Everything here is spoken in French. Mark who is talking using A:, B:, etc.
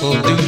A: will do